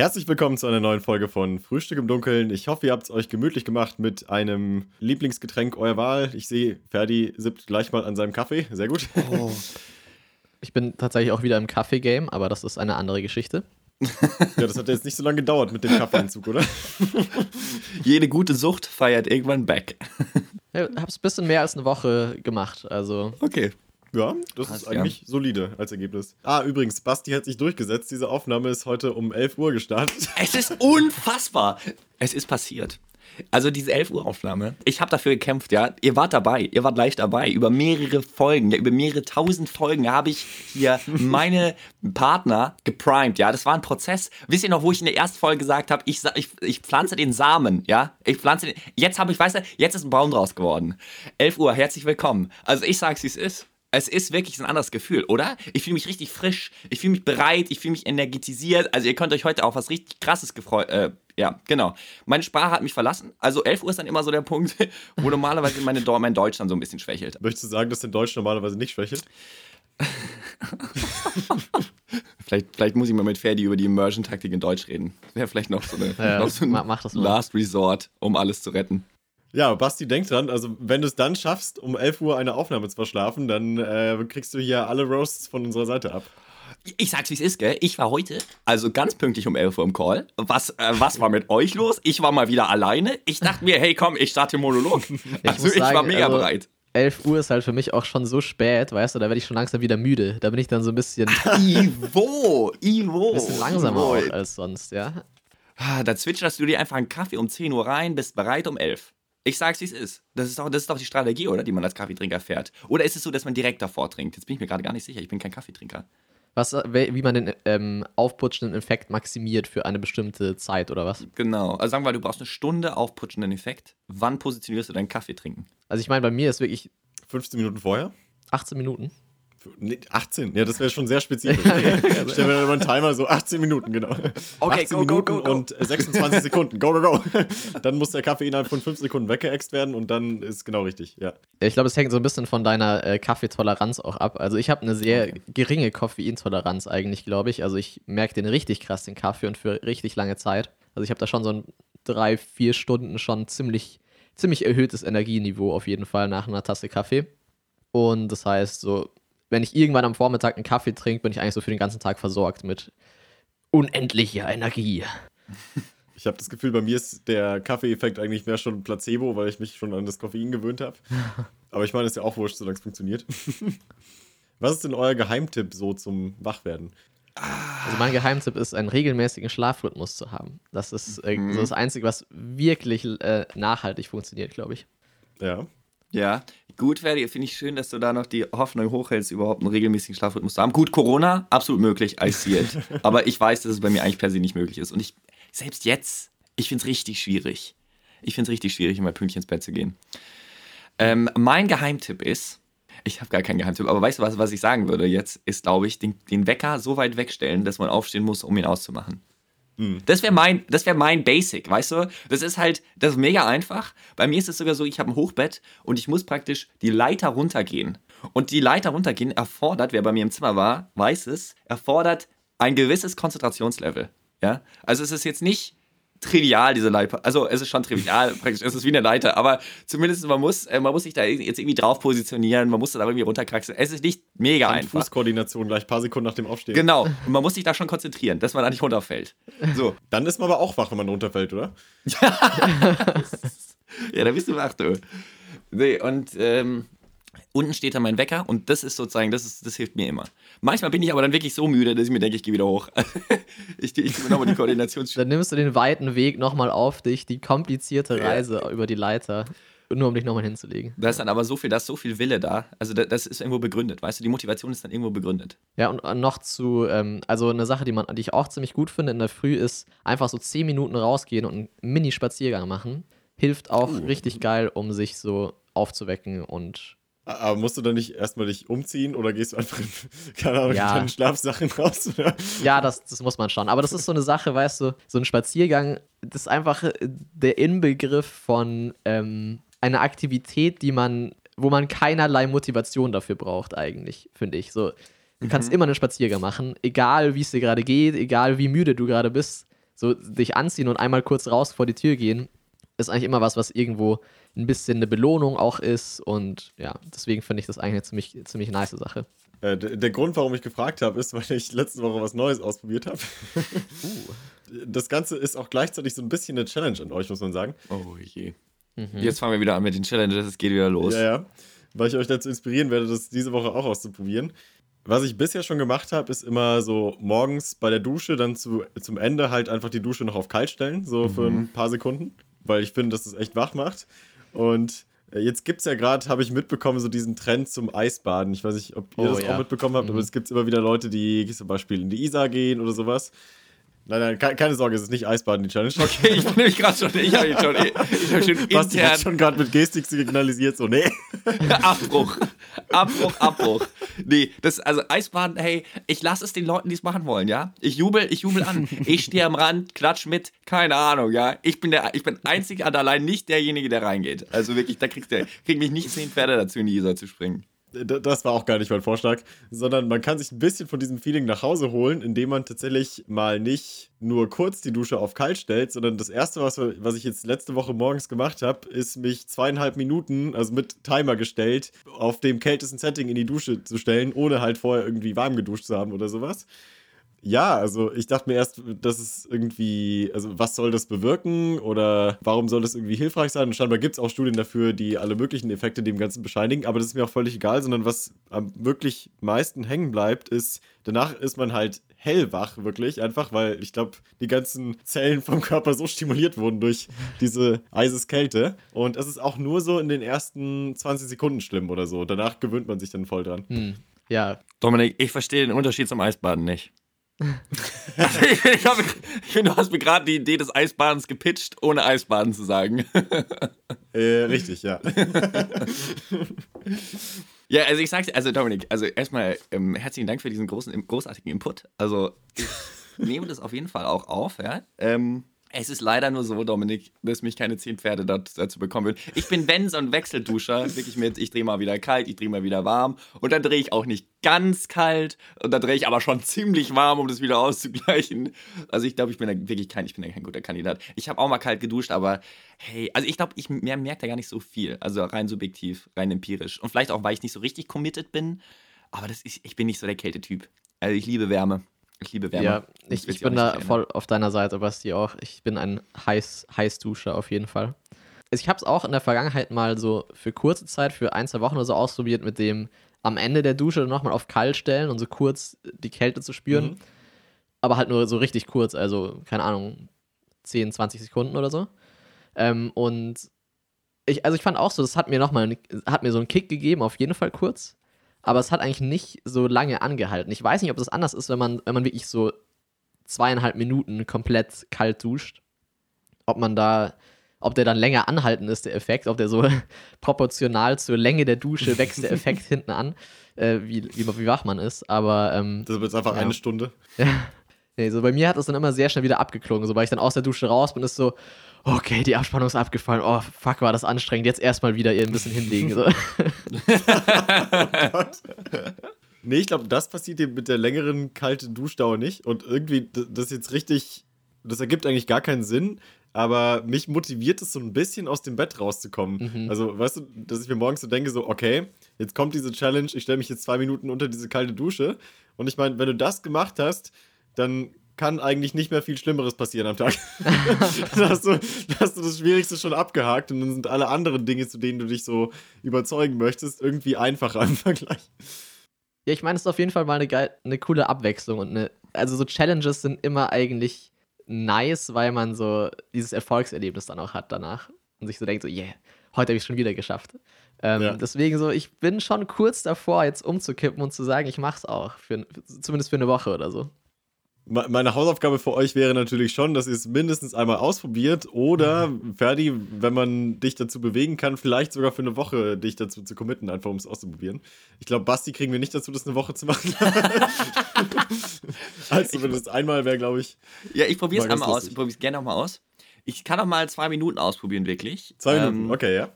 Herzlich willkommen zu einer neuen Folge von Frühstück im Dunkeln. Ich hoffe, ihr habt es euch gemütlich gemacht mit einem Lieblingsgetränk eurer Wahl. Ich sehe, Ferdi sippt gleich mal an seinem Kaffee. Sehr gut. Oh. Ich bin tatsächlich auch wieder im Kaffee-Game, aber das ist eine andere Geschichte. ja, das hat jetzt nicht so lange gedauert mit dem Kaffeeentzug, oder? Jede gute Sucht feiert irgendwann back. Ich hab's ein bisschen mehr als eine Woche gemacht, also. Okay. Ja, das Krass, ist eigentlich ja. solide als Ergebnis. Ah, übrigens, Basti hat sich durchgesetzt. Diese Aufnahme ist heute um 11 Uhr gestartet. Es ist unfassbar. Es ist passiert. Also diese 11 Uhr Aufnahme, ich habe dafür gekämpft, ja. Ihr wart dabei, ihr wart leicht dabei. Über mehrere Folgen, ja, über mehrere tausend Folgen habe ich hier meine Partner geprimed, ja. Das war ein Prozess. Wisst ihr noch, wo ich in der ersten Folge gesagt habe, ich, ich, ich pflanze den Samen, ja. Ich pflanze den. Jetzt habe ich, weißt du, jetzt ist ein Baum draus geworden. 11 Uhr, herzlich willkommen. Also ich sag's, wie es ist. Es ist wirklich ein anderes Gefühl, oder? Ich fühle mich richtig frisch, ich fühle mich bereit, ich fühle mich energetisiert. Also ihr könnt euch heute auch was richtig krasses gefreut. Äh, ja, genau. Meine Sprache hat mich verlassen. Also 11 Uhr ist dann immer so der Punkt, wo normalerweise meine, mein Deutsch dann so ein bisschen schwächelt. Möchtest du sagen, dass dein Deutsch normalerweise nicht schwächelt? vielleicht, vielleicht muss ich mal mit Ferdi über die Immersion-Taktik in Deutsch reden. Wäre vielleicht noch so, eine, ja, noch so ein Last Resort, um alles zu retten. Ja, Basti, denk dran, also wenn du es dann schaffst, um 11 Uhr eine Aufnahme zu verschlafen, dann äh, kriegst du hier alle Roasts von unserer Seite ab. Ich sag's, wie es ist, gell? Ich war heute, also ganz pünktlich um 11 Uhr im Call. Was, äh, was war mit euch los? Ich war mal wieder alleine. Ich dachte mir, hey, komm, ich starte den Monolog. Ich also, ich sagen, war mega also, bereit. 11 Uhr ist halt für mich auch schon so spät, weißt du, da werde ich schon langsam wieder müde. Da bin ich dann so ein bisschen. Ivo! Ivo! Ein bisschen langsamer auch als sonst, ja. Ah, da zwitscherst du dir einfach einen Kaffee um 10 Uhr rein, bist bereit um 11. Ich sag's, wie es ist. Das ist, doch, das ist doch die Strategie, oder? Die man als Kaffeetrinker fährt. Oder ist es so, dass man direkt davor trinkt? Jetzt bin ich mir gerade gar nicht sicher. Ich bin kein Kaffeetrinker. Was, wie man den ähm, aufputschenden Effekt maximiert für eine bestimmte Zeit, oder was? Genau. Also sagen wir mal, du brauchst eine Stunde aufputschenden Effekt. Wann positionierst du deinen Kaffee trinken? Also ich meine, bei mir ist wirklich. 15 Minuten vorher? 18 Minuten. 18, ja, das wäre schon sehr spezifisch. Stellen wir dann immer einen Timer, so 18 Minuten, genau. Okay, 18 go, Minuten go, go, und 26 Sekunden. Go, go, go. Dann muss der Kaffee innerhalb von 5 Sekunden weggeext werden und dann ist genau richtig, ja. Ich glaube, es hängt so ein bisschen von deiner äh, Kaffeetoleranz auch ab. Also ich habe eine sehr geringe Koffeintoleranz eigentlich, glaube ich. Also ich merke den richtig krass, den Kaffee und für richtig lange Zeit. Also ich habe da schon so ein drei, vier Stunden schon ziemlich, ziemlich erhöhtes Energieniveau auf jeden Fall nach einer Tasse Kaffee. Und das heißt, so wenn ich irgendwann am Vormittag einen Kaffee trinke, bin ich eigentlich so für den ganzen Tag versorgt mit unendlicher Energie. Ich habe das Gefühl, bei mir ist der Kaffee-Effekt eigentlich mehr schon Placebo, weil ich mich schon an das Koffein gewöhnt habe. Aber ich meine, es ist ja auch wurscht, solange es funktioniert. Was ist denn euer Geheimtipp so zum Wachwerden? Also mein Geheimtipp ist, einen regelmäßigen Schlafrhythmus zu haben. Das ist äh, mhm. so das Einzige, was wirklich äh, nachhaltig funktioniert, glaube ich. Ja. Ja, gut, Ferdi, finde ich schön, dass du da noch die Hoffnung hochhältst, überhaupt einen regelmäßigen Schlafrhythmus zu haben. Gut, Corona, absolut möglich, I see it. Aber ich weiß, dass es bei mir eigentlich per se nicht möglich ist. Und ich, selbst jetzt, ich finde es richtig schwierig. Ich finde es richtig schwierig, immer pünktlich ins Bett zu gehen. Ähm, mein Geheimtipp ist, ich habe gar keinen Geheimtipp, aber weißt du was, was ich sagen würde jetzt, ist, glaube ich, den, den Wecker so weit wegstellen, dass man aufstehen muss, um ihn auszumachen. Hm. Das wäre mein, wär mein Basic, weißt du? Das ist halt, das ist mega einfach. Bei mir ist es sogar so, ich habe ein Hochbett und ich muss praktisch die Leiter runtergehen. Und die Leiter runtergehen erfordert, wer bei mir im Zimmer war, weiß es, erfordert ein gewisses Konzentrationslevel. Ja? Also es ist jetzt nicht, trivial, diese Leiter. Also es ist schon trivial, praktisch, es ist wie eine Leiter, aber zumindest man muss, äh, man muss sich da jetzt irgendwie drauf positionieren, man muss da irgendwie runterkraxeln. Es ist nicht mega Hand einfach. Fußkoordination gleich ein paar Sekunden nach dem Aufstehen. Genau, und man muss sich da schon konzentrieren, dass man da nicht runterfällt. So. Dann ist man aber auch wach, wenn man runterfällt, oder? ja, da bist du wach, du. Nee, und ähm, unten steht dann mein Wecker und das ist sozusagen, das, ist, das hilft mir immer. Manchmal bin ich aber dann wirklich so müde, dass ich mir denke, ich gehe wieder hoch. ich ich tue nochmal die Koordination. dann nimmst du den weiten Weg nochmal auf dich, die komplizierte Reise ja. über die Leiter. Nur um dich nochmal hinzulegen. Da ist dann aber so viel, da ist so viel Wille da. Also das ist irgendwo begründet, weißt du, die Motivation ist dann irgendwo begründet. Ja, und noch zu, ähm, also eine Sache, die, man, die ich auch ziemlich gut finde in der Früh, ist einfach so 10 Minuten rausgehen und einen Mini-Spaziergang machen. Hilft auch uh. richtig geil, um sich so aufzuwecken und aber musst du dann nicht erstmal dich umziehen oder gehst du einfach in, keine Ahnung, ja. deinen Schlafsachen raus? Oder? Ja, das, das muss man schon. Aber das ist so eine Sache, weißt du, so ein Spaziergang, das ist einfach äh, der Inbegriff von ähm, einer Aktivität, die man, wo man keinerlei Motivation dafür braucht, eigentlich, finde ich. So, du kannst mhm. immer einen Spaziergang machen, egal wie es dir gerade geht, egal wie müde du gerade bist. so dich anziehen und einmal kurz raus vor die Tür gehen, ist eigentlich immer was, was irgendwo ein bisschen eine Belohnung auch ist. Und ja, deswegen finde ich das eigentlich eine ziemlich, ziemlich nice Sache. Äh, der Grund, warum ich gefragt habe, ist, weil ich letzte Woche was Neues ausprobiert habe. uh. Das Ganze ist auch gleichzeitig so ein bisschen eine Challenge an euch, muss man sagen. Oh je. Mhm. Jetzt fangen wir wieder an mit den Challenges, es geht wieder los. Ja, ja. Weil ich euch dazu inspirieren werde, das diese Woche auch auszuprobieren. Was ich bisher schon gemacht habe, ist immer so morgens bei der Dusche dann zu, zum Ende halt einfach die Dusche noch auf kalt stellen, so mhm. für ein paar Sekunden, weil ich finde, dass das echt wach macht. Und äh, jetzt gibt es ja gerade, habe ich mitbekommen, so diesen Trend zum Eisbaden. Ich weiß nicht, ob ihr oh, das ja. auch mitbekommen habt, mhm. aber es gibt immer wieder Leute, die zum Beispiel in die Isar gehen oder sowas. Nein, nein, keine Sorge, es ist nicht Eisbaden, die Challenge. Okay, ich bin nämlich gerade schon, ich habe schon, ich hab schon Basti intern... hat schon gerade mit Gestik signalisiert, so, nee. Abbruch, Abbruch, Abbruch. Nee, das, also Eisbaden, hey, ich lasse es den Leuten, die es machen wollen, ja? Ich jubel, ich jubel an. Ich stehe am Rand, klatsch mit, keine Ahnung, ja? Ich bin der, ich bin einzig und allein nicht derjenige, der reingeht. Also wirklich, da kriegt der, kriegt mich nicht zehn Pferde dazu, in die Isar zu springen das war auch gar nicht mein Vorschlag, sondern man kann sich ein bisschen von diesem Feeling nach Hause holen, indem man tatsächlich mal nicht nur kurz die Dusche auf kalt stellt, sondern das erste, was, was ich jetzt letzte Woche morgens gemacht habe, ist mich zweieinhalb Minuten, also mit Timer gestellt, auf dem kältesten Setting in die Dusche zu stellen, ohne halt vorher irgendwie warm geduscht zu haben oder sowas. Ja, also ich dachte mir erst, das ist irgendwie, also was soll das bewirken oder warum soll das irgendwie hilfreich sein? Und scheinbar gibt es auch Studien dafür, die alle möglichen Effekte dem Ganzen bescheinigen, aber das ist mir auch völlig egal, sondern was am wirklich meisten hängen bleibt, ist, danach ist man halt hellwach, wirklich, einfach, weil ich glaube, die ganzen Zellen vom Körper so stimuliert wurden durch diese Eiseskälte. Und es ist auch nur so in den ersten 20 Sekunden schlimm oder so. Danach gewöhnt man sich dann voll dran. Hm. Ja. Dominik, ich verstehe den Unterschied zum Eisbaden nicht. Ich, ich, hab, ich finde, du hast mir gerade die Idee des Eisbadens gepitcht, ohne Eisbaden zu sagen. Äh, richtig, ja. ja, also ich sag's dir, also Dominik, also erstmal ähm, herzlichen Dank für diesen großen, großartigen Input. Also ich nehme das auf jeden Fall auch auf, ja. Ähm, es ist leider nur so, Dominik, dass mich keine zehn Pferde dazu bekommen würden. Ich bin, wenn, so ein Wechselduscher, wirklich mit, ich drehe mal wieder kalt, ich drehe mal wieder warm. Und dann drehe ich auch nicht ganz kalt. Und dann drehe ich aber schon ziemlich warm, um das wieder auszugleichen. Also ich glaube, ich bin da wirklich kein, ich bin da kein guter Kandidat. Ich habe auch mal kalt geduscht, aber hey, also ich glaube, ich merke da gar nicht so viel. Also rein subjektiv, rein empirisch. Und vielleicht auch, weil ich nicht so richtig committed bin. Aber das ist, ich bin nicht so der Kältetyp. Also ich liebe Wärme. Ich liebe Wärme. Ja, ich, ich bin da voll auf deiner Seite, Basti auch. Ich bin ein Heiß, Heißduscher auf jeden Fall. Ich habe es auch in der Vergangenheit mal so für kurze Zeit, für ein, zwei Wochen oder so ausprobiert, mit dem am Ende der Dusche nochmal auf kalt stellen und so kurz die Kälte zu spüren. Mhm. Aber halt nur so richtig kurz, also keine Ahnung, 10, 20 Sekunden oder so. Ähm, und ich, also ich fand auch so, das hat mir nochmal, hat mir so einen Kick gegeben, auf jeden Fall kurz aber es hat eigentlich nicht so lange angehalten. Ich weiß nicht, ob das anders ist, wenn man, wenn man wirklich so zweieinhalb Minuten komplett kalt duscht. Ob man da, ob der dann länger anhalten ist, der Effekt, ob der so proportional zur Länge der Dusche wächst, der Effekt hinten an, äh, wie, wie, wie, wach man ist. Aber. Ähm, das wird jetzt einfach ja. eine Stunde. Ja. Nee, so bei mir hat es dann immer sehr schnell wieder abgeklungen. Sobald ich dann aus der Dusche raus bin, ist so, okay, die Abspannung ist abgefallen. Oh, fuck, war das anstrengend. Jetzt erstmal wieder ihr ein bisschen hinlegen. So. oh nee, ich glaube, das passiert dir mit der längeren kalten Duschdauer nicht. Und irgendwie, das ist jetzt richtig, das ergibt eigentlich gar keinen Sinn. Aber mich motiviert es so ein bisschen aus dem Bett rauszukommen. Mhm. Also, weißt du, dass ich mir morgens so denke, so, okay, jetzt kommt diese Challenge, ich stelle mich jetzt zwei Minuten unter diese kalte Dusche. Und ich meine, wenn du das gemacht hast, dann kann eigentlich nicht mehr viel Schlimmeres passieren am Tag. dann, hast du, dann hast du das Schwierigste schon abgehakt und dann sind alle anderen Dinge, zu denen du dich so überzeugen möchtest, irgendwie einfacher im Vergleich. Ja, ich meine, es ist auf jeden Fall mal eine, geil, eine coole Abwechslung und eine, also so Challenges sind immer eigentlich nice, weil man so dieses Erfolgserlebnis dann auch hat danach und sich so denkt, so, yeah, heute habe ich es schon wieder geschafft. Ähm, ja. Deswegen so, ich bin schon kurz davor, jetzt umzukippen und zu sagen, ich mach's auch, für, zumindest für eine Woche oder so meine Hausaufgabe für euch wäre natürlich schon, dass ihr es mindestens einmal ausprobiert oder, mhm. Ferdi, wenn man dich dazu bewegen kann, vielleicht sogar für eine Woche dich dazu zu committen, einfach um es auszuprobieren. Ich glaube, Basti kriegen wir nicht dazu, das eine Woche zu machen. also, zumindest einmal wäre, glaube ich. Ja, ich probiere es einmal aus. Ich probiere es gerne auch mal aus. Ich kann auch mal zwei Minuten ausprobieren, wirklich. Zwei Minuten, ähm, okay, ja.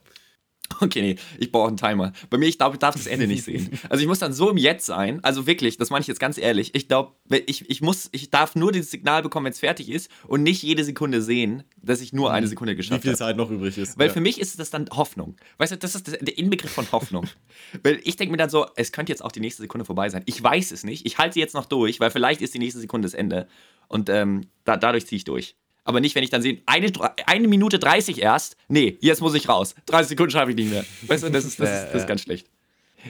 Okay, nee, ich brauche einen Timer. Bei mir, ich glaube, ich darf das Ende nicht sehen. Also ich muss dann so im Jetzt sein. Also wirklich, das meine ich jetzt ganz ehrlich. Ich glaube, ich, ich muss, ich darf nur dieses Signal bekommen, wenn es fertig ist und nicht jede Sekunde sehen, dass ich nur eine mhm. Sekunde geschafft habe. Wie viel Zeit noch übrig ist. Weil ja. für mich ist das dann Hoffnung. Weißt du, das ist der Inbegriff von Hoffnung. weil ich denke mir dann so, es könnte jetzt auch die nächste Sekunde vorbei sein. Ich weiß es nicht. Ich halte sie jetzt noch durch, weil vielleicht ist die nächste Sekunde das Ende. Und ähm, da, dadurch ziehe ich durch. Aber nicht, wenn ich dann sehe, eine, eine Minute 30 erst. Nee, jetzt muss ich raus. 30 Sekunden schaffe ich nicht mehr. Weißt du, das ist, das ist, das ist ganz schlecht.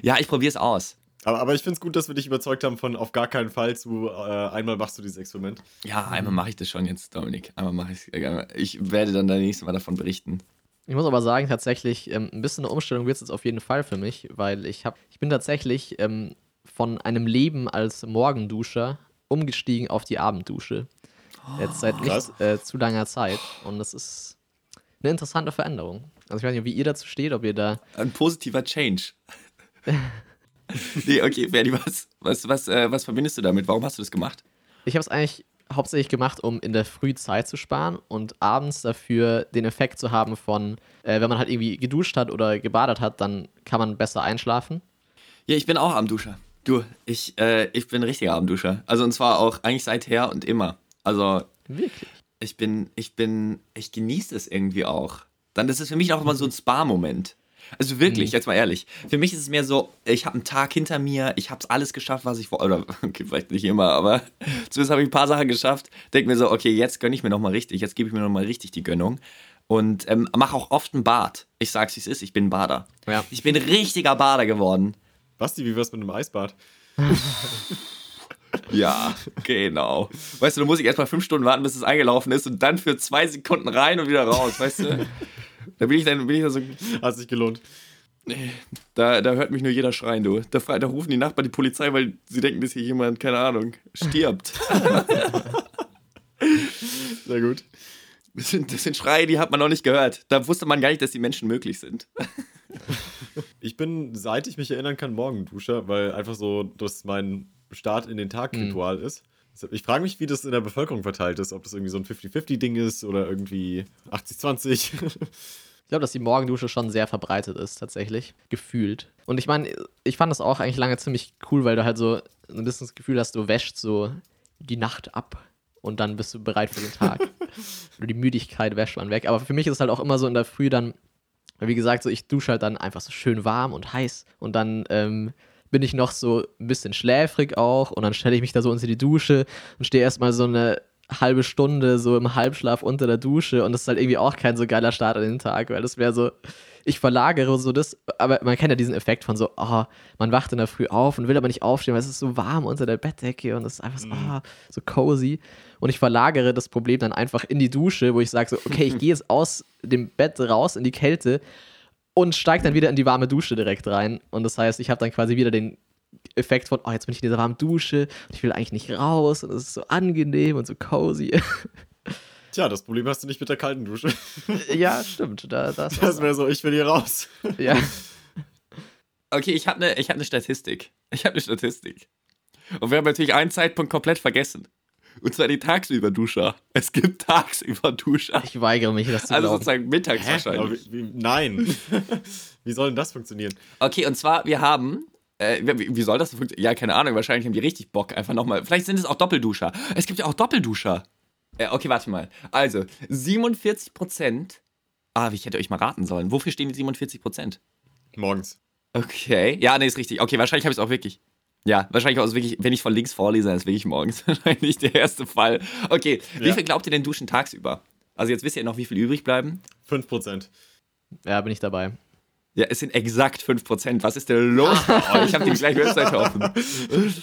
Ja, ich probiere es aus. Aber, aber ich finde es gut, dass wir dich überzeugt haben von auf gar keinen Fall zu äh, einmal machst du dieses Experiment. Ja, einmal mache ich das schon jetzt, Dominik. Einmal mache ich es. Ich werde dann das nächste Mal davon berichten. Ich muss aber sagen, tatsächlich, ähm, ein bisschen eine Umstellung wird es jetzt auf jeden Fall für mich, weil ich habe, ich bin tatsächlich ähm, von einem Leben als Morgenduscher umgestiegen auf die Abenddusche. Jetzt seit nicht äh, zu langer Zeit. Und das ist eine interessante Veränderung. Also ich weiß nicht, wie ihr dazu steht, ob ihr da. Ein positiver Change. nee, okay, Ferdi, was, was, was, äh, was verbindest du damit? Warum hast du das gemacht? Ich habe es eigentlich hauptsächlich gemacht, um in der Früh Zeit zu sparen und abends dafür den Effekt zu haben von, äh, wenn man halt irgendwie geduscht hat oder gebadet hat, dann kann man besser einschlafen. Ja, ich bin auch Abendduscher. Du, ich, äh, ich bin richtiger Abendduscher. Also und zwar auch eigentlich seither und immer. Also. Wirklich? Ich bin, ich bin, ich genieße es irgendwie auch. Dann ist es für mich auch immer so ein Spa-Moment. Also wirklich, mhm. jetzt mal ehrlich. Für mich ist es mehr so, ich habe einen Tag hinter mir, ich habe es alles geschafft, was ich vor, oder okay, vielleicht nicht immer, aber zumindest habe ich ein paar Sachen geschafft. Denke mir so, okay, jetzt gönne ich mir nochmal richtig, jetzt gebe ich mir nochmal richtig die Gönnung. Und ähm, mache auch oft ein Bad. Ich sag's, wie es ist, ich bin ein Bader. Ja. Ich bin richtiger Bader geworden. Basti, wie wär's mit einem Eisbad? Ja, genau. Weißt du, du musst ich erstmal fünf Stunden warten, bis es eingelaufen ist und dann für zwei Sekunden rein und wieder raus, weißt du? Da bin ich dann, bin ich dann so. Hat sich gelohnt. Da, da hört mich nur jeder schreien, du. Da, da rufen die Nachbarn die Polizei, weil sie denken, dass hier jemand, keine Ahnung, stirbt. Sehr gut. Das sind, das sind Schreie, die hat man noch nicht gehört. Da wusste man gar nicht, dass die Menschen möglich sind. Ich bin, seit ich mich erinnern kann, Morgenduscher, weil einfach so, dass mein Start in den Tag-Ritual mhm. ist. Ich frage mich, wie das in der Bevölkerung verteilt ist, ob das irgendwie so ein 50-50-Ding ist oder irgendwie 80-20. ich glaube, dass die Morgendusche schon sehr verbreitet ist, tatsächlich. Gefühlt. Und ich meine, ich fand das auch eigentlich lange ziemlich cool, weil du halt so ein bisschen das Gefühl hast, du wäschst so die Nacht ab und dann bist du bereit für den Tag. Oder die Müdigkeit wäscht man weg. Aber für mich ist es halt auch immer so in der Früh dann, wie gesagt, so ich dusche halt dann einfach so schön warm und heiß und dann ähm, bin ich noch so ein bisschen schläfrig auch und dann stelle ich mich da so unter die Dusche und stehe erstmal so eine halbe Stunde so im Halbschlaf unter der Dusche und das ist halt irgendwie auch kein so geiler Start an den Tag, weil das wäre so, ich verlagere so das, aber man kennt ja diesen Effekt von so, oh, man wacht in der Früh auf und will aber nicht aufstehen, weil es ist so warm unter der Bettdecke und es ist einfach so, oh, so cozy. Und ich verlagere das Problem dann einfach in die Dusche, wo ich sage so, okay, ich gehe jetzt aus dem Bett raus in die Kälte und steigt dann wieder in die warme Dusche direkt rein. Und das heißt, ich habe dann quasi wieder den Effekt von, oh, jetzt bin ich in dieser warmen Dusche und ich will eigentlich nicht raus und es ist so angenehm und so cozy. Tja, das Problem hast du nicht mit der kalten Dusche. ja, stimmt. Da, das das wäre so, ich will hier raus. ja. Okay, ich habe eine hab ne Statistik. Ich habe eine Statistik. Und wir haben natürlich einen Zeitpunkt komplett vergessen. Und zwar die Tagsüber-Duscher. Es gibt Tagsüber-Duscher. Ich weigere mich, das zu Also glauben. sozusagen mittags Hä? wahrscheinlich. Wie, wie, nein. wie soll denn das funktionieren? Okay, und zwar, wir haben äh, wie, wie, soll das funktionieren? Ja, keine Ahnung. Wahrscheinlich haben die richtig Bock. Einfach nochmal. Vielleicht sind es auch Doppelduscher. Es gibt ja auch Doppelduscher. Äh, okay, warte mal. Also, 47% Ah, ich hätte euch mal raten sollen. Wofür stehen die 47% Morgens. Okay. Ja, nee, ist richtig. Okay, wahrscheinlich habe ich es auch wirklich. Ja, wahrscheinlich auch wirklich, wenn ich von links vorlese, dann ist wirklich morgens wahrscheinlich der erste Fall. Okay, wie viel glaubt ihr denn duschen tagsüber? Also jetzt wisst ihr noch, wie viel übrig bleiben? 5%. Ja, bin ich dabei. Ja, es sind exakt 5%. Was ist denn los bei euch? Ich habe die gleiche Webseite offen.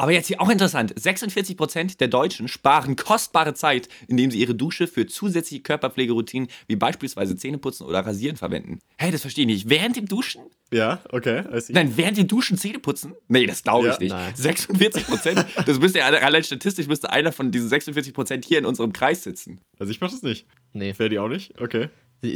Aber jetzt hier auch interessant: 46% der Deutschen sparen kostbare Zeit, indem sie ihre Dusche für zusätzliche Körperpflegeroutinen wie beispielsweise Zähneputzen oder Rasieren verwenden. Hey, das verstehe ich nicht. Während dem Duschen? Ja, okay. Nein, während dem Duschen Zähneputzen? Nee, das glaube ich ja, nicht. Nein. 46%? das müsste ja allein statistisch müsste einer von diesen 46% hier in unserem Kreis sitzen. Also ich mache das nicht. Nee. Fährt die auch nicht? Okay.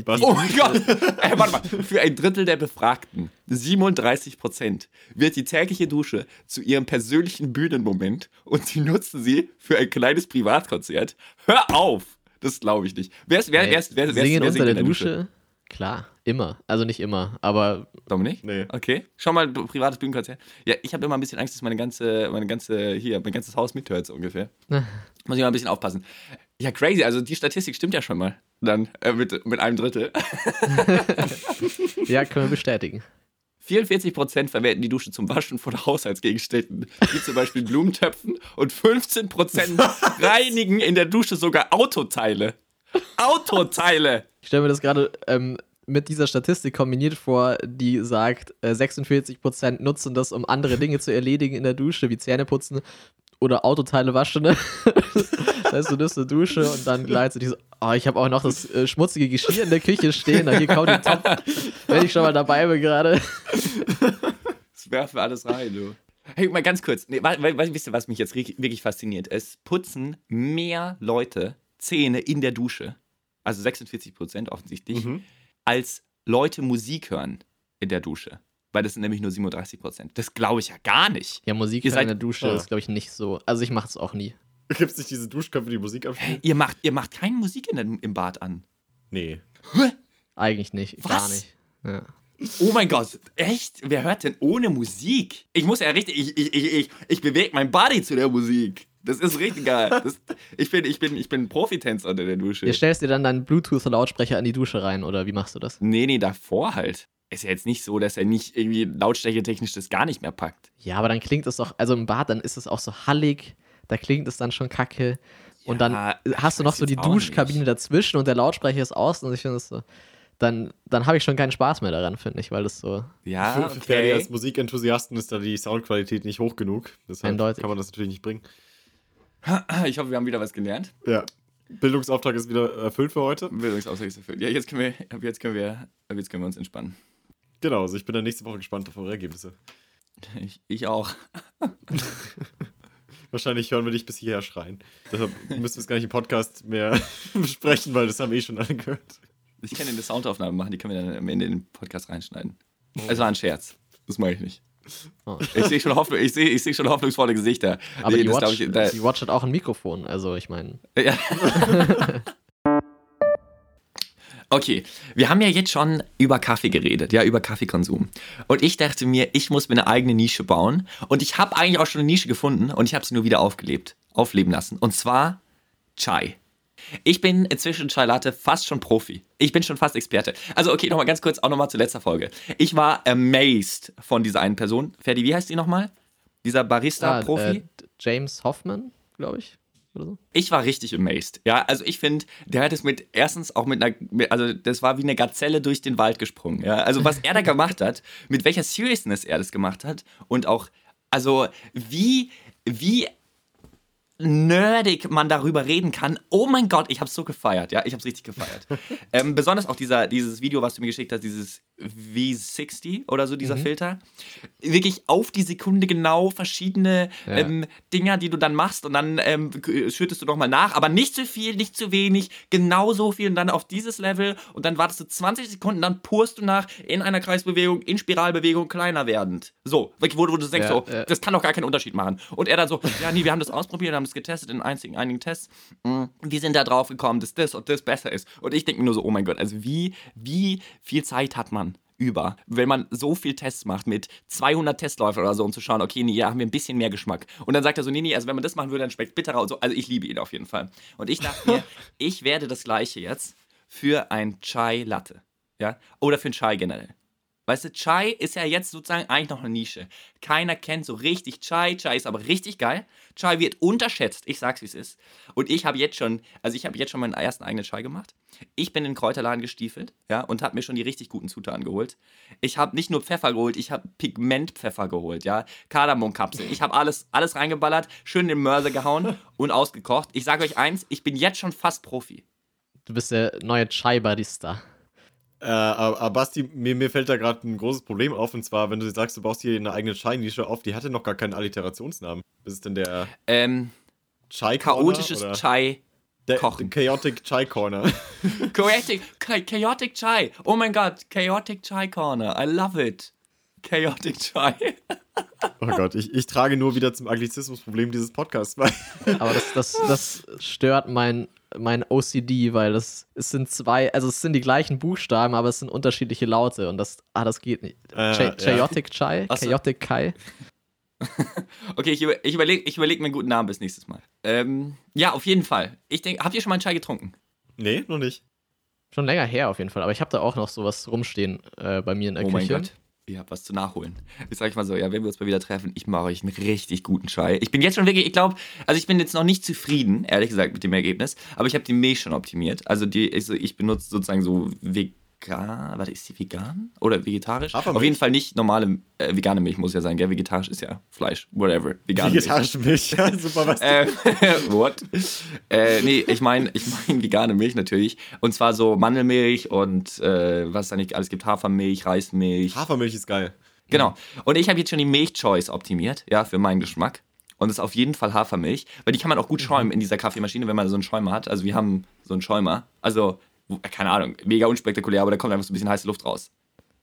Was? Oh mein Gott! Ey, warte mal. Für ein Drittel der Befragten, 37 Prozent, wird die tägliche Dusche zu ihrem persönlichen Bühnenmoment und sie nutzen sie für ein kleines Privatkonzert. Hör auf! Das glaube ich nicht. Wer ist, wer, wer, wer, wer, Singen wer unter der, der Dusche? Dusche? Klar. Immer. Also nicht immer, aber. Dominik? Nee. Okay. Schau mal, privates Bühnenkonzert. Ja, ich habe immer ein bisschen Angst, dass meine ganze, meine ganze, hier, mein ganzes Haus mithört, so ungefähr. Muss ich mal ein bisschen aufpassen. Ja, crazy. Also die Statistik stimmt ja schon mal. Dann äh, mit, mit einem Drittel. Ja, können wir bestätigen. 44% verwenden die Dusche zum Waschen von Haushaltsgegenständen, wie zum Beispiel Blumentöpfen, und 15% reinigen in der Dusche sogar Autoteile. Autoteile! Ich stelle mir das gerade ähm, mit dieser Statistik kombiniert vor, die sagt, äh, 46% nutzen das, um andere Dinge zu erledigen in der Dusche, wie Zähne putzen oder Autoteile waschen. Das heißt, du nimmst eine Dusche und dann gleichzeitig so, oh, ich habe auch noch das äh, schmutzige Geschirr in der Küche stehen, hier kommt die Topf, wenn ich schon mal dabei bin gerade. Das werfen wir alles rein, du. Hey, mal ganz kurz. Nee, weil, weil, wisst ihr, was mich jetzt wirklich fasziniert? Es putzen mehr Leute Zähne in der Dusche, also 46 Prozent offensichtlich, als Leute Musik hören in der Dusche. Weil das sind nämlich nur 37 Prozent. Das glaube ich ja gar nicht. Ja, Musik Ihr in seid- der Dusche Ja. ist, glaube ich, nicht so. Also ich mache es auch nie. Gibt es nicht diese Duschköpfe, die Musik abspielen? Ihr macht, ihr macht keine Musik in der, im Bad an. Nee. Eigentlich nicht, gar Was? nicht. Ja. Oh mein Gott, echt? Wer hört denn ohne Musik? Ich muss ja richtig, ich, ich, ich, ich, ich bewege mein Body zu der Musik. Das ist richtig geil. Das, ich, bin, ich, bin, ich bin Profitänzer unter der Dusche. Ihr stellst dir dann deinen Bluetooth-Lautsprecher in die Dusche rein, oder wie machst du das? Nee, nee, davor halt. Ist ja jetzt nicht so, dass er nicht irgendwie lautstärketechnisch das gar nicht mehr packt. Ja, aber dann klingt es doch, also im Bad, dann ist es auch so hallig, da klingt es dann schon kacke. Und Ja, dann hast du noch so die Duschkabine nicht. dazwischen und der Lautsprecher ist außen und ich finde es so, dann, dann habe ich schon keinen Spaß mehr daran, finde ich, weil das so, Ja, Für, für Ferdi okay. als Musikenthusiasten ist da die Soundqualität nicht hoch genug. Deshalb Eindeutig. kann man das natürlich nicht bringen. Ich hoffe, wir haben wieder was gelernt. Ja. Bildungsauftrag ist wieder erfüllt für heute. Bildungsauftrag ist erfüllt. Ja, jetzt können wir, ab jetzt können wir, ab jetzt können wir uns entspannen. Genau, also ich bin dann nächste Woche gespannt auf eure Ergebnisse. Ich, ich auch. Wahrscheinlich hören wir dich bis hierher schreien. Deshalb müssen wir es gar nicht im Podcast mehr besprechen, weil das haben eh schon alle gehört. Ich kann eine Soundaufnahme machen, die können wir dann am Ende in den Podcast reinschneiden. Es war ein Scherz. Das mache ich nicht. oh. Ich sehe schon, Hoffnung, ich sehe, ich sehe schon hoffnungsvolle Gesichter. aber Nee, die, das Watch, ich, da, die Watch hat auch ein Mikrofon, also ich meine, Ja. Okay, wir haben ja jetzt schon über Kaffee geredet, ja, über Kaffeekonsum. Und ich dachte mir, ich muss mir eine eigene Nische bauen. Und ich habe eigentlich auch schon eine Nische gefunden und ich habe sie nur wieder aufgelebt, aufleben lassen. Und zwar Chai. Ich bin inzwischen Chai Latte fast schon Profi. Ich bin schon fast Experte. Also, okay, nochmal ganz kurz, auch nochmal zur letzten Folge. Ich war amazed von dieser einen Person. Ferdi, wie heißt die nochmal? Dieser Barista-Profi? äh, James Hoffman, glaube ich, oder so. Ich war richtig amazed. Ja, also ich finde, der hat es mit, erstens auch mit einer, also das war wie eine Gazelle durch den Wald gesprungen. Ja, also was er da gemacht hat, mit welcher Seriousness er das gemacht hat und auch, also wie, wie nerdig man darüber reden kann. Oh mein Gott, ich hab's so gefeiert. Ja, ich hab's richtig gefeiert. ähm, besonders auch dieser, dieses Video, was du mir geschickt hast, dieses V60 oder so, dieser Filter. Wirklich auf die Sekunde genau verschiedene Ja. ähm, Dinger, die du dann machst und dann ähm, k- schüttest du nochmal nach, aber nicht zu viel, nicht zu wenig, genau so viel und dann auf dieses Level und dann wartest du 20 Sekunden, dann purst du nach in einer Kreisbewegung, in Spiralbewegung kleiner werdend. So, wirklich, wo, du- wo du denkst, Ja, so, ja. das kann doch gar keinen Unterschied machen. Und er dann so, ja, nee, wir haben das ausprobiert, haben das getestet in einzigen, einigen Tests. Mm, Wir sind da drauf gekommen, dass das und das besser ist. Und ich denke mir nur so, oh mein Gott, also wie, wie viel Zeit hat man? Über, wenn man so viel Tests macht mit 200 Testläufen oder so, um zu schauen, okay, nee, ja, haben wir ein bisschen mehr Geschmack. Und dann sagt er so, nee, nee, also wenn man das machen würde, dann schmeckt bitterer und so. Also ich liebe ihn auf jeden Fall. Und ich dachte mir, ich werde das Gleiche jetzt für ein Chai Latte. Ja? Oder für ein Chai generell. Weißt du, Chai ist ja jetzt sozusagen eigentlich noch eine Nische. Keiner kennt so richtig Chai. Chai ist aber richtig geil. Chai wird unterschätzt. Ich sag's, wie es ist. Und ich habe jetzt schon, also ich habe jetzt schon meinen ersten eigenen Chai gemacht. Ich bin in den Kräuterladen gestiefelt, ja, und habe mir schon die richtig guten Zutaten geholt. Ich habe nicht nur Pfeffer geholt, ich habe Pigmentpfeffer geholt, ja, Kardamomkapseln. Ich habe alles, alles reingeballert, schön in den Mörser gehauen und ausgekocht. Ich sage euch eins, ich bin jetzt schon fast Profi. Du bist der neue Chai-Barista. Äh, aber, Basti, mir, mir fällt da gerade ein großes Problem auf. Und zwar, wenn du sagst, du baust hier eine eigene Chai-Nische auf, die hatte noch gar keinen Alliterationsnamen. Was ist denn der Ähm, Chai chaotisches oder? Chai. der, Kochen. Chaotic Chai Corner. Chaotic, cha- chaotic Chai. Oh mein Gott, Chaotic Chai Corner. I love it. Chaotic Chai. oh Gott, ich, ich trage nur wieder zum Anglizismusproblem dieses Podcasts bei. Aber das, das, das stört mein mein OCD, weil das es sind zwei, also es sind die gleichen Buchstaben, aber es sind unterschiedliche Laute und das, ah, das geht nicht. Äh, Chaotic ja. Chai? So. Chaotic Kai? okay, ich, über, ich überlege ich überleg mir einen guten Namen bis nächstes Mal. Ähm, ja, auf jeden Fall. Ich denke, habt ihr schon mal einen Chai getrunken? Nee, noch nicht. Schon länger her auf jeden Fall, aber ich habe da auch noch sowas rumstehen äh, bei mir in der oh Küche. Mein Gott ihr habt was zu nachholen. Ich sage mal so, ja, wenn wir uns mal wieder treffen, ich mache euch einen richtig guten Chai. Ich bin jetzt schon wirklich, ich glaube, also ich bin jetzt noch nicht zufrieden, ehrlich gesagt, mit dem Ergebnis, aber ich habe die Milch schon optimiert. Also die, also ich benutze sozusagen so vegan vegan. Warte, ist die vegan? Oder vegetarisch? Auf jeden Fall nicht normale äh, vegane Milch muss ja sein, gell? Vegetarisch ist ja Fleisch, whatever. Vegane Vegetarische Milch, ja, super was. äh, what? Äh, nee, ich meine ich mein vegane Milch natürlich. Und zwar so Mandelmilch und äh, was da nicht alles gibt: Hafermilch, Reismilch. Hafermilch ist geil. Genau. Und ich habe jetzt schon die Milch-Choice optimiert, ja, für meinen Geschmack. Und das ist auf jeden Fall Hafermilch, weil die kann man auch gut schäumen in dieser Kaffeemaschine, wenn man so einen Schäumer hat. Also wir haben so einen Schäumer. Also keine Ahnung, mega unspektakulär, aber da kommt einfach so ein bisschen heiße Luft raus.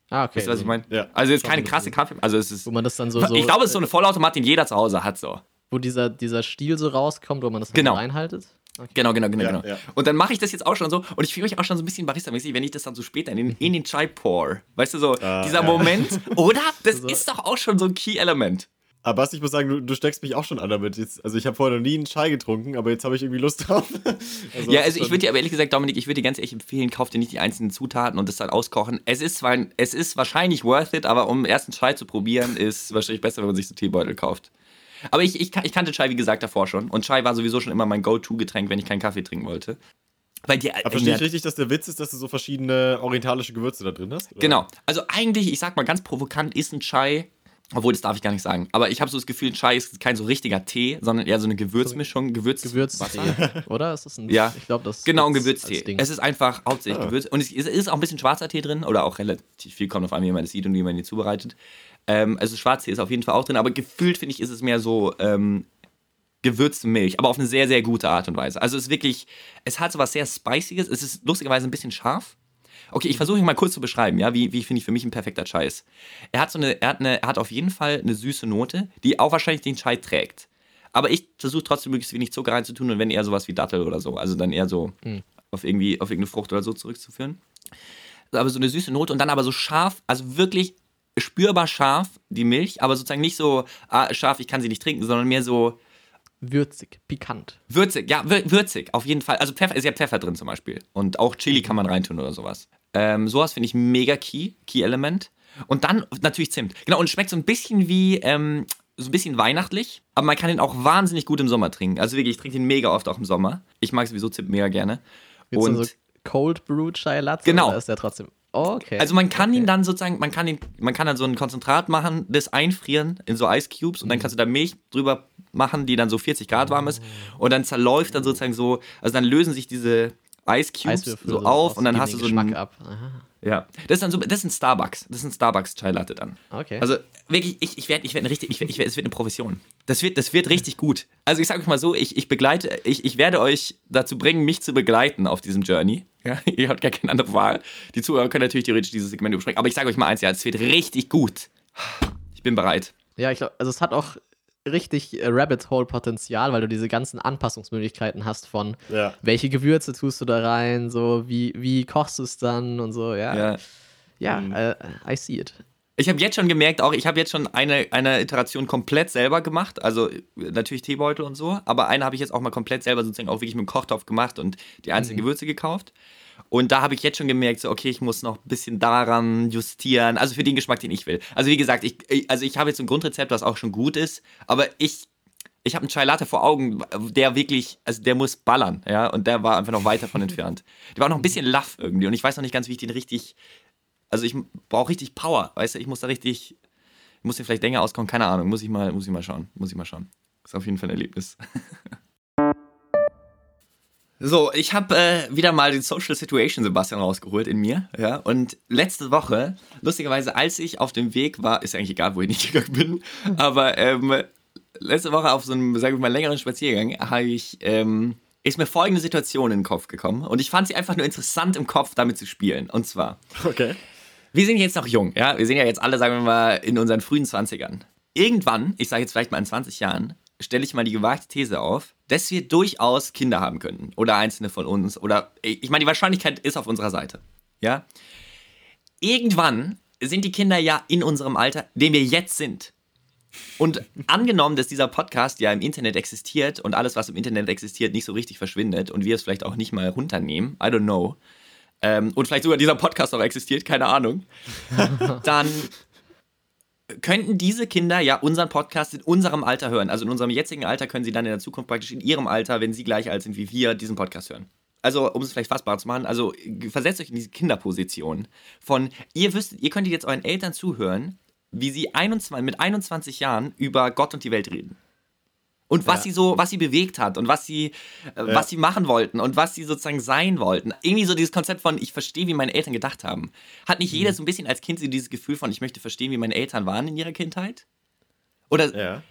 Ah, okay. Weißt du, was ich meine? Ja. Also es ist keine krasse Kaffee, also es ist. Wo man das dann so. so ich glaube, es ist so eine Vollautomat, den jeder zu Hause hat, so. Wo dieser, dieser Stiel so rauskommt, wo man das genau. reinhaltet? Okay. Genau, genau, genau, ja, genau. Ja. Und dann mache ich das jetzt auch schon so und ich fühle mich auch schon so ein bisschen barista-mäßig, wenn ich das dann so später in den, in den Chai pour. Weißt du, so ah, dieser Moment, oder? Das also. ist doch auch schon so ein Key-Element. Aber ich muss sagen, du, du, steckst mich auch schon an damit. Jetzt, also ich habe vorher noch nie einen Chai getrunken, aber jetzt habe ich irgendwie Lust drauf. also ja, also ich würde dir aber ehrlich gesagt, Dominik, ich würde dir ganz ehrlich empfehlen, kauf dir nicht die einzelnen Zutaten und das dann auskochen. Es ist zwar, es ist wahrscheinlich worth it, aber um ersten Chai zu probieren, ist wahrscheinlich besser, wenn man sich so Teebeutel kauft. Aber ich, ich, ich kannte Chai, wie gesagt, davor schon. Und Chai war sowieso schon immer mein Go-To-Getränk, wenn ich keinen Kaffee trinken wollte. Weil die, Aber verstehe ich richtig, dass der Witz ist, dass du so verschiedene orientalische Gewürze da drin hast? Oder? Genau. Also eigentlich, ich sag mal ganz provokant, ist ein Chai obwohl, das darf ich gar nicht sagen. Aber ich habe so das Gefühl, Chai ist kein so richtiger Tee, sondern eher so eine Gewürzmischung. Gewürz Gewürztee, oder? Ist das ein, ja, ich glaube, das Genau, ein Gewürztee. Es ist einfach hauptsächlich ah. Gewürz. Und es ist auch ein bisschen schwarzer Tee drin, oder auch relativ viel, kommt auf an, wie man das sieht und wie man ihn zubereitet. Ähm, also Schwarztee ist auf jeden Fall auch drin, aber gefühlt, finde ich, ist es mehr so ähm, gewürzte Milch, aber auf eine sehr, sehr gute Art und Weise. Also es ist wirklich, es hat so was sehr Spiciges, es ist lustigerweise ein bisschen scharf, Okay, ich versuche ihn mal kurz zu beschreiben, ja, wie, wie finde ich für mich ein perfekter Chai ist. Er hat so eine, er hat eine, er hat auf jeden Fall eine süße Note, die auch wahrscheinlich den Chai trägt. Aber ich versuche trotzdem möglichst wenig Zucker reinzutun und wenn eher sowas wie Dattel oder so, also dann eher so mhm. auf irgendwie, auf irgendeine Frucht oder so zurückzuführen. Aber so eine süße Note und dann aber so scharf, also wirklich spürbar scharf, die Milch, aber sozusagen nicht so ah, scharf, ich kann sie nicht trinken, sondern mehr so, Würzig, pikant. Würzig, ja, würzig, auf jeden Fall. Also Pfeffer ist ja Pfeffer drin zum Beispiel. Und auch Chili kann man reintun oder sowas. Ähm, sowas finde ich mega key, Key-Element. Und dann natürlich Zimt. Genau, und schmeckt so ein bisschen wie, ähm, so ein bisschen weihnachtlich, aber man kann den auch wahnsinnig gut im Sommer trinken. Also wirklich, ich trinke den mega oft auch im Sommer. Ich mag sowieso Zimt mega gerne. Jetzt und so Cold Brew Chai Latte genau. oder ist der trotzdem Oh, okay. Also man kann okay. ihn dann sozusagen, man kann ihn, man kann dann so ein Konzentrat machen, das einfrieren in so Ice Cubes und dann mhm. kannst du da Milch drüber machen, die dann so 40 Grad warm ist und dann zerläuft dann sozusagen so, also dann lösen sich diese Ice Cubes so auf und dann hast du so einen ab. Aha. Ja, das ist dann so, das ist ein Starbucks, das ist ein Starbucks Chai Latte dann. Okay. Also wirklich, ich, ich werde, ich werde richtig, ich werde, ich werde, es wird eine Profession. Das wird, das wird richtig gut. Also ich sage euch mal so, ich, ich begleite, ich, ich werde euch dazu bringen, mich zu begleiten auf diesem Journey. Ja, ihr habt gar keine andere Wahl. Die Zuhörer können natürlich theoretisch dieses Segment überspringen, aber ich sage euch mal eins, ja, es wird richtig gut. Ich bin bereit. Ja, ich glaube, also es hat auch richtig äh, Rabbit Hole Potenzial, weil du diese ganzen Anpassungsmöglichkeiten hast von ja. welche Gewürze tust du da rein, so wie, wie kochst du es dann und so, ja. Ja, ja mhm. uh, I see it. Ich habe jetzt schon gemerkt, auch ich habe jetzt schon eine, eine Iteration komplett selber gemacht, also natürlich Teebeutel und so, aber eine habe ich jetzt auch mal komplett selber sozusagen auch wirklich mit dem Kochtopf gemacht und die einzelnen mhm. Gewürze gekauft. Und da habe ich jetzt schon gemerkt, so, okay, ich muss noch ein bisschen daran justieren. Also für den Geschmack, den ich will. Also wie gesagt, ich, also ich habe jetzt ein Grundrezept, was auch schon gut ist, aber ich, ich habe einen Chai Latte vor Augen, der wirklich, also der muss ballern, ja, und der war einfach noch weit davon entfernt. Der war noch ein bisschen laff irgendwie und ich weiß noch nicht ganz, wie ich den richtig, also ich brauche richtig Power, weißt du, ich muss da richtig, ich muss den vielleicht länger auskommen, keine Ahnung, muss ich mal, muss ich mal schauen, muss ich mal schauen. Ist auf jeden Fall ein Erlebnis. So, ich habe äh, wieder mal den Social Situation Sebastian rausgeholt in mir. Ja, und letzte Woche, lustigerweise, als ich auf dem Weg war, ist eigentlich egal, wo ich nicht gegangen bin, aber ähm, letzte Woche auf so einem, sagen wir mal, längeren Spaziergang, habe ich, ähm, ist mir folgende Situation in den Kopf gekommen. Und ich fand sie einfach nur interessant im Kopf, damit zu spielen. Und zwar. Okay. Wir sind jetzt noch jung, ja. Wir sind ja jetzt alle, sagen wir mal, in unseren frühen 20ern. Irgendwann, ich sage jetzt vielleicht mal in 20 Jahren, stelle ich mal die gewagte These auf, dass wir durchaus Kinder haben könnten. Oder einzelne von uns. Oder ich meine, die Wahrscheinlichkeit ist auf unserer Seite. Ja. Irgendwann sind die Kinder ja in unserem Alter, dem wir jetzt sind. Und angenommen, dass dieser Podcast ja im Internet existiert und alles, was im Internet existiert, nicht so richtig verschwindet und wir es vielleicht auch nicht mal runternehmen, I don't know, ähm, und vielleicht sogar dieser Podcast auch existiert, keine Ahnung, dann könnten diese Kinder ja unseren Podcast in unserem Alter hören. Also in unserem jetzigen Alter können sie dann in der Zukunft praktisch in ihrem Alter, wenn sie gleich alt sind wie wir, diesen Podcast hören. Also, um es vielleicht fassbar zu machen, also versetzt euch in diese Kinderposition von, ihr wüsstet, ihr könntet jetzt euren Eltern zuhören, wie sie 21, mit 21 Jahren über Gott und die Welt reden. Und was ja. sie so, was sie bewegt hat und was sie, äh, ja. was sie machen wollten und was sie sozusagen sein wollten. Irgendwie so dieses Konzept von, ich verstehe, wie meine Eltern gedacht haben. Hat nicht mhm. jeder so ein bisschen als Kind so dieses Gefühl von, ich möchte verstehen, wie meine Eltern waren in ihrer Kindheit? Oder ja.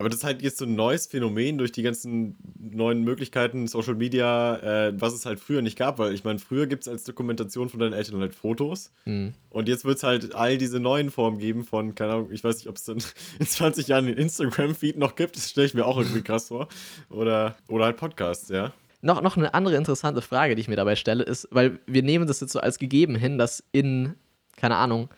Aber das ist halt jetzt so ein neues Phänomen durch die ganzen neuen Möglichkeiten, Social Media, äh, was es halt früher nicht gab, weil ich meine, früher gibt es als Dokumentation von deinen Eltern halt Fotos. Mhm. Und jetzt wird es halt all diese neuen Formen geben von, keine Ahnung, ich weiß nicht, ob es dann in 20 Jahren den Instagram-Feed noch gibt, das stelle ich mir auch irgendwie krass vor. Oder, oder halt Podcasts, ja. Noch, noch eine andere interessante Frage, die ich mir dabei stelle, ist, weil wir nehmen das jetzt so als gegeben hin, dass in, keine Ahnung,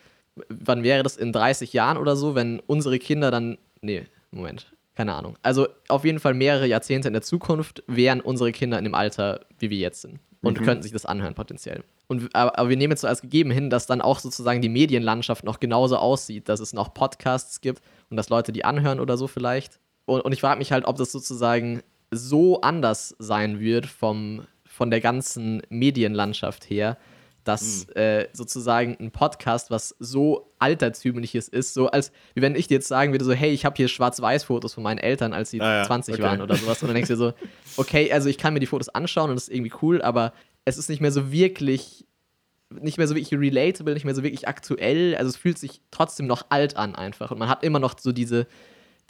wann wäre das in 30 Jahren oder so, wenn unsere Kinder dann, nee, Moment, keine Ahnung. Also auf jeden Fall mehrere Jahrzehnte in der Zukunft wären unsere Kinder in dem Alter, wie wir jetzt sind. Und mhm. könnten sich das anhören potenziell. Und, aber, aber, wir nehmen jetzt so als gegeben hin, dass dann auch sozusagen die Medienlandschaft noch genauso aussieht, dass es noch Podcasts gibt und dass Leute die anhören oder so vielleicht. Und, und ich frage mich halt, ob das sozusagen so anders sein wird vom, von der ganzen Medienlandschaft her, dass mhm. äh, sozusagen ein Podcast, was so altertümliches ist, so als wie wenn ich dir jetzt sagen würde, so, hey, ich habe hier Schwarz-Weiß-Fotos von meinen Eltern, als sie ah, ja. 20 okay. waren oder sowas. Und dann denkst du dir so, okay, also ich kann mir die Fotos anschauen und das ist irgendwie cool, aber es ist nicht mehr so wirklich, nicht mehr so wirklich relatable, nicht mehr so wirklich aktuell. Also es fühlt sich trotzdem noch alt an einfach. Und man hat immer noch so diese,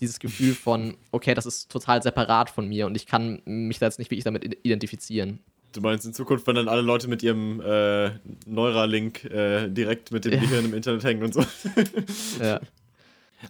dieses Gefühl von, okay, das ist total separat von mir und ich kann mich da jetzt nicht wirklich damit identifizieren. Du meinst in Zukunft, wenn dann alle Leute mit ihrem äh, Neuralink äh, direkt mit dem Gehirn im Internet hängen und so. Ja.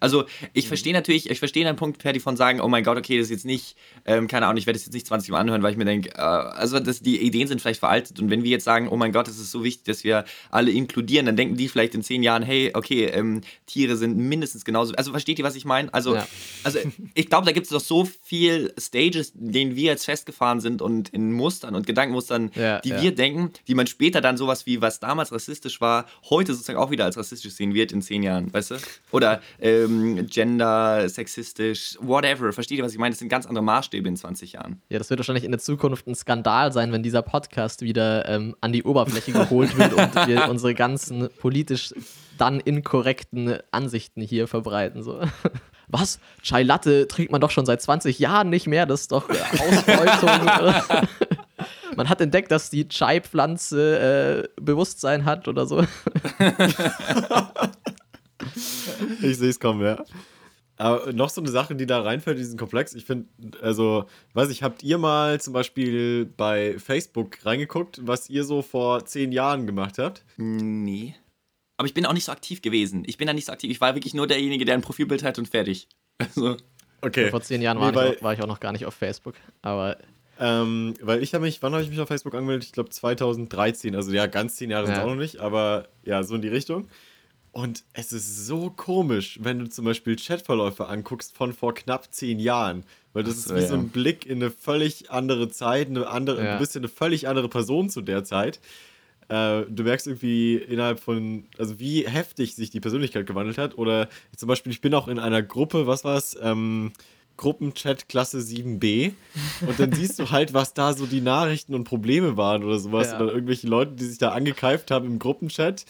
Also ich mhm. verstehe natürlich, ich verstehe den Punkt, Ferdi, von sagen, oh mein Gott, okay, das ist jetzt nicht, ähm, keine Ahnung, ich werde das jetzt nicht 20 Mal anhören, weil ich mir denke, äh, also das, die Ideen sind vielleicht veraltet und wenn wir jetzt sagen, oh mein Gott, es ist so wichtig, dass wir alle inkludieren, dann denken die vielleicht in zehn Jahren, hey, okay, ähm, Tiere sind mindestens genauso, also versteht ihr, was ich meine? Also, ja. also ich glaube, da gibt es doch so viel Stages, in denen wir jetzt festgefahren sind und in Mustern und Gedankenmustern, ja, die ja. wir denken, die man später dann sowas wie, was damals rassistisch war, heute sozusagen auch wieder als rassistisch sehen wird in zehn Jahren, weißt du? Oder äh, ähm, gender, sexistisch, whatever. Versteht ihr, was ich meine? Das sind ganz andere Maßstäbe in 20 Jahren. Ja, das wird wahrscheinlich in der Zukunft ein Skandal sein, wenn dieser Podcast wieder ähm, an die Oberfläche geholt wird und wir unsere ganzen politisch dann inkorrekten Ansichten hier verbreiten. So. Was? Chai Latte trinkt man doch schon seit 20 Jahren nicht mehr. Das ist doch Ausbeutung. man hat entdeckt, dass die Chai-Pflanze äh, Bewusstsein hat oder so. ich sehe es kommen, ja. Aber noch so eine Sache, die da reinfällt in diesen Komplex. Ich finde, also, weiß ich, habt ihr mal zum Beispiel bei Facebook reingeguckt, was ihr so vor zehn Jahren gemacht habt? Nee. Aber ich bin auch nicht so aktiv gewesen. Ich bin da nicht so aktiv. Ich war wirklich nur derjenige, der ein Profilbild hat und fertig. Also. Okay. Vor zehn Jahren war, nee, ich, auch, war ich auch noch gar nicht auf Facebook. Aber ähm, weil ich habe mich, wann habe ich mich auf Facebook angemeldet? Ich glaube 2013. Also ja, ganz zehn Jahre ja. sind es auch noch nicht, aber ja, so in die Richtung. Und es ist so komisch, wenn du zum Beispiel Chatverläufe anguckst von vor knapp zehn Jahren. Weil das so, ist wie ja. so ein Blick in eine völlig andere Zeit, eine andere, ja. ein bisschen eine völlig andere Person zu der Zeit. Äh, du merkst irgendwie innerhalb von, also wie heftig sich die Persönlichkeit gewandelt hat. Oder zum Beispiel, ich bin auch in einer Gruppe, was war es? Ähm, Gruppenchat Klasse 7b und dann siehst du halt, was da so die Nachrichten und Probleme waren oder sowas. Ja. Oder irgendwelche Leute, die sich da angekeift haben im Gruppenchat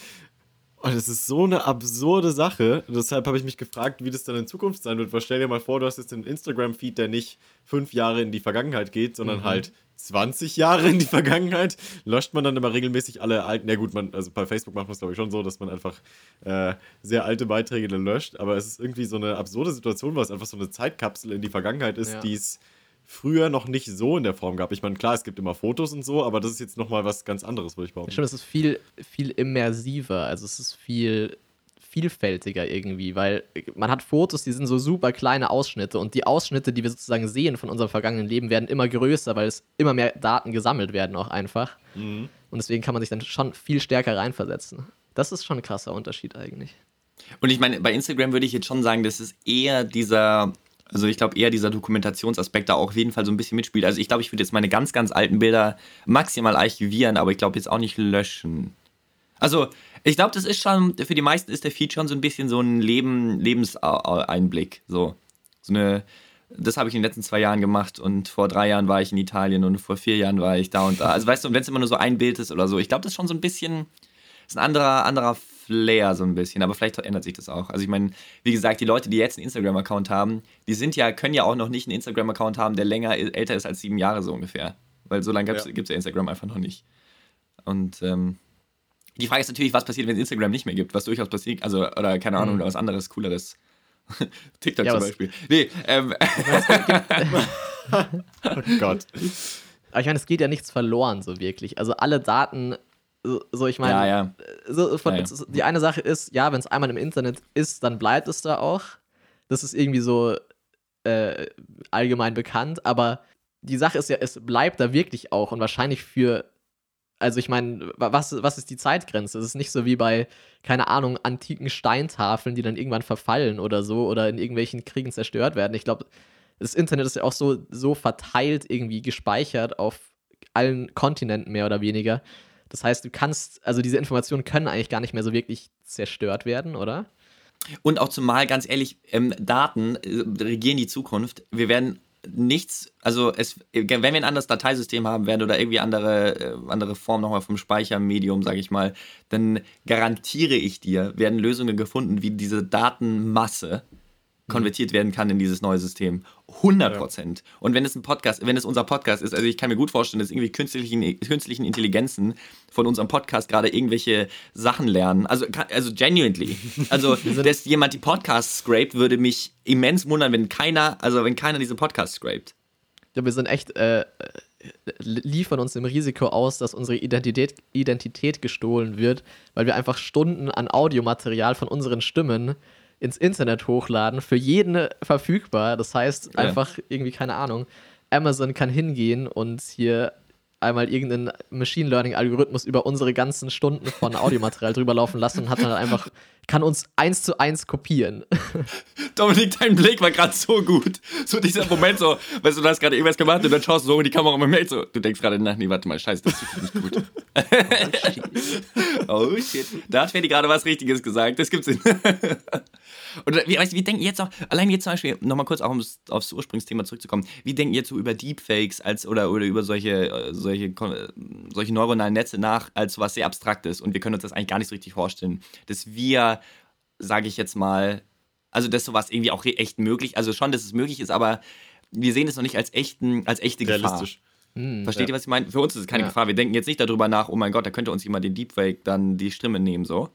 und es ist so eine absurde Sache. Deshalb habe ich mich gefragt, wie das dann in Zukunft sein wird. Weil stell dir mal vor, du hast jetzt einen Instagram-Feed, der nicht fünf Jahre in die Vergangenheit geht, sondern mhm. halt 20 Jahre in die Vergangenheit. Löscht man dann immer regelmäßig alle alten. Ja, gut, man, also bei Facebook macht man es, glaube ich, schon so, dass man einfach äh, sehr alte Beiträge dann löscht. Aber es ist irgendwie so eine absurde Situation, weil es einfach so eine Zeitkapsel in die Vergangenheit ist, ja. die es früher noch nicht so in der Form gab. Ich meine, klar, es gibt immer Fotos und so, aber das ist jetzt nochmal was ganz anderes, würde ich behaupten. Stimmt, es ist viel, viel immersiver. Also es ist viel, vielfältiger irgendwie, weil man hat Fotos, die sind so super kleine Ausschnitte und die Ausschnitte, die wir sozusagen sehen von unserem vergangenen Leben, werden immer größer, weil es immer mehr Daten gesammelt werden auch einfach. Mhm. Und deswegen kann man sich dann schon viel stärker reinversetzen. Das ist schon ein krasser Unterschied eigentlich. Und ich meine, bei Instagram würde ich jetzt schon sagen, das ist eher dieser also ich glaube eher dieser Dokumentationsaspekt da auch auf jeden Fall so ein bisschen mitspielt. Also ich glaube, ich würde jetzt meine ganz, ganz alten Bilder maximal archivieren, aber ich glaube jetzt auch nicht löschen. Also ich glaube, das ist schon, für die meisten ist der Feed schon so ein bisschen so ein Leben, Lebenseinblick. So, so eine, das habe ich in den letzten zwei Jahren gemacht und vor drei Jahren war ich in Italien und vor vier Jahren war ich da und da. Also weißt du, wenn es immer nur so ein Bild ist oder so, ich glaube, das ist schon so ein bisschen, ist ein anderer, anderer Flair so ein bisschen, aber vielleicht ändert sich das auch. Also ich meine, wie gesagt, die Leute, die jetzt einen Instagram-Account haben, die sind ja, können ja auch noch nicht einen Instagram-Account haben, der länger älter ist als sieben Jahre so ungefähr. Weil so lange gibt es ja. ja. Instagram einfach noch nicht. Und ähm, die Frage ist natürlich, was passiert, wenn es Instagram nicht mehr gibt, was durchaus passiert, also, oder keine Ahnung, mhm. was anderes, cooleres. TikTok ja, zum Beispiel. Nee, ähm. oh Gott. Aber ich meine, es geht ja nichts verloren, so wirklich. Also alle Daten so, ich meine, ja, ja. so von, ja, die eine Sache ist, ja, wenn es einmal im Internet ist, dann bleibt es da auch. Das ist irgendwie so äh, allgemein bekannt, aber die Sache ist ja, es bleibt da wirklich auch und wahrscheinlich für, also ich meine, was, was ist die Zeitgrenze? Es ist nicht so wie bei, keine Ahnung, antiken Steintafeln, die dann irgendwann verfallen oder so oder in irgendwelchen Kriegen zerstört werden. Ich glaube, das Internet ist ja auch so, so verteilt irgendwie gespeichert auf allen Kontinenten mehr oder weniger das heißt, du kannst, also diese Informationen können eigentlich gar nicht mehr so wirklich zerstört werden, oder? Und auch zumal, ganz ehrlich, ähm, Daten äh, regieren die Zukunft. Wir werden nichts, also es, wenn wir ein anderes Dateisystem haben werden oder irgendwie andere, äh, andere Form nochmal vom Speichermedium, sage ich mal, dann garantiere ich dir, werden Lösungen gefunden, wie diese Datenmasse konvertiert werden kann in dieses neue System. 100 Prozent. Ja. Und wenn es ein Podcast, wenn es unser Podcast ist, also ich kann mir gut vorstellen, dass irgendwie künstlichen, künstlichen Intelligenzen von unserem Podcast gerade irgendwelche Sachen lernen. Also, also genuinely. Also, dass jemand die Podcasts scrapt, würde mich immens wundern, wenn keiner, also wenn keiner diese Podcasts scrapt. Ja, wir sind echt, äh, liefern uns dem Risiko aus, dass unsere Identität, Identität gestohlen wird, weil wir einfach Stunden an Audiomaterial von unseren Stimmen ins Internet hochladen, für jeden verfügbar. Das heißt, ja. einfach irgendwie, keine Ahnung, Amazon kann hingehen und hier einmal irgendeinen Machine Learning Algorithmus über unsere ganzen Stunden von Audiomaterial drüber laufen lassen und hat dann einfach kann uns eins zu eins kopieren. Dominik, dein Blick war gerade so gut. So dieser Moment so, weißt du, du hast gerade irgendwas gemacht und dann schaust du so in die Kamera und man merkt so, du denkst gerade nach, nee, warte mal, scheiße, das ist nicht gut. oh shit. Da hat Freddy gerade was Richtiges gesagt, das gibt's nicht. Und wie, weißt, wir denken jetzt auch, allein jetzt zum Beispiel, nochmal kurz auch um aufs Ursprungsthema zurückzukommen, wie denken jetzt so über Deepfakes als, oder, oder über solche, äh, solche, solche neuronalen Netze nach, als was sehr Abstraktes und wir können uns das eigentlich gar nicht so richtig vorstellen, dass wir, sage ich jetzt mal, also dass sowas irgendwie auch echt möglich, also schon, dass es möglich ist, aber wir sehen es noch nicht als echten, als echte Realistisch. Gefahr. Hm, Versteht ja. ihr, was ich meine? Für uns ist es keine ja. Gefahr. Wir denken jetzt nicht darüber nach, oh mein Gott, da könnte uns jemand den Deepfake dann die Stimme nehmen, so.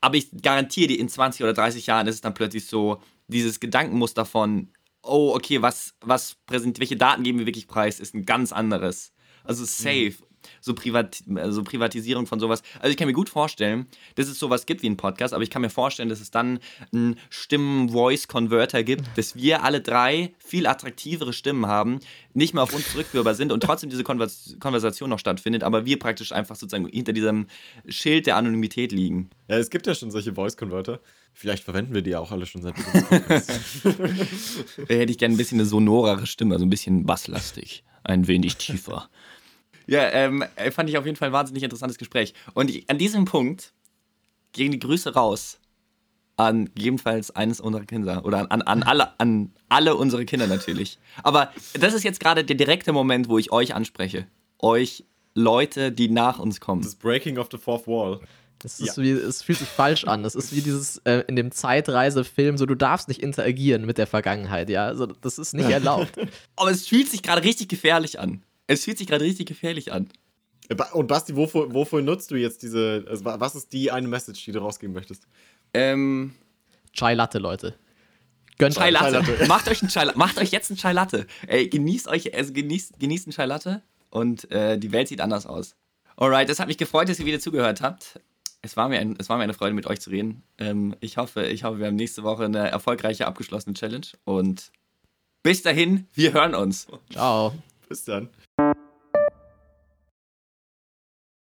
Aber ich garantiere dir, in 20 oder 30 Jahren ist es dann plötzlich so, dieses Gedankenmuster von, oh, okay, was, was präsent, welche Daten geben wir wirklich preis, ist ein ganz anderes. Also safe. Mhm so, Privat, so Privatisierung von sowas. Also ich kann mir gut vorstellen, dass es sowas gibt wie ein Podcast, aber ich kann mir vorstellen, dass es dann einen Stimmen-Voice-Converter gibt, dass wir alle drei viel attraktivere Stimmen haben, nicht mehr auf uns zurückführbar sind und trotzdem diese Konvers Konversation noch stattfindet, aber wir praktisch einfach sozusagen hinter diesem Schild der Anonymität liegen. Ja, es gibt ja schon solche Voice-Converter. Vielleicht verwenden wir die ja auch alle schon seit Hätte ich gerne ein bisschen eine sonorere Stimme, also ein bisschen basslastig, ein wenig tiefer. Ja, ähm, äh, fand ich auf jeden Fall ein wahnsinnig interessantes Gespräch. Und ich, an diesem Punkt gehen die Grüße raus an gegebenenfalls eines unserer Kinder oder an, an, an, alle, an alle unsere Kinder natürlich. Aber das ist jetzt gerade der direkte Moment, wo ich euch anspreche. Euch Leute, die nach uns kommen. Das Breaking of the Fourth Wall. Das ist ja. wie, es fühlt sich falsch an. Das ist wie dieses äh, in dem Zeitreisefilm, so du darfst nicht interagieren mit der Vergangenheit, ja. Also das ist nicht erlaubt. Aber es fühlt sich gerade richtig gefährlich an. Es fühlt sich gerade richtig gefährlich an. Und Basti, wofür, wofür nutzt du jetzt diese, also was ist die eine Message, die du rausgeben möchtest? Ähm. Chai Latte, Leute. Gönnt Chai Latte. Chai Latte. macht euch einen Chai Latte. Macht euch jetzt einen Chai Latte. Ey, genießt euch, also genießt, genießt einen Chai Latte und äh, die Welt sieht anders aus. Alright, es hat mich gefreut, dass ihr wieder zugehört habt. Es war, mir ein, es war mir eine Freude, mit euch zu reden. Ähm, ich, hoffe, ich hoffe, wir haben nächste Woche eine erfolgreiche abgeschlossene Challenge. Und bis dahin, wir hören uns. Ciao. Bis dann.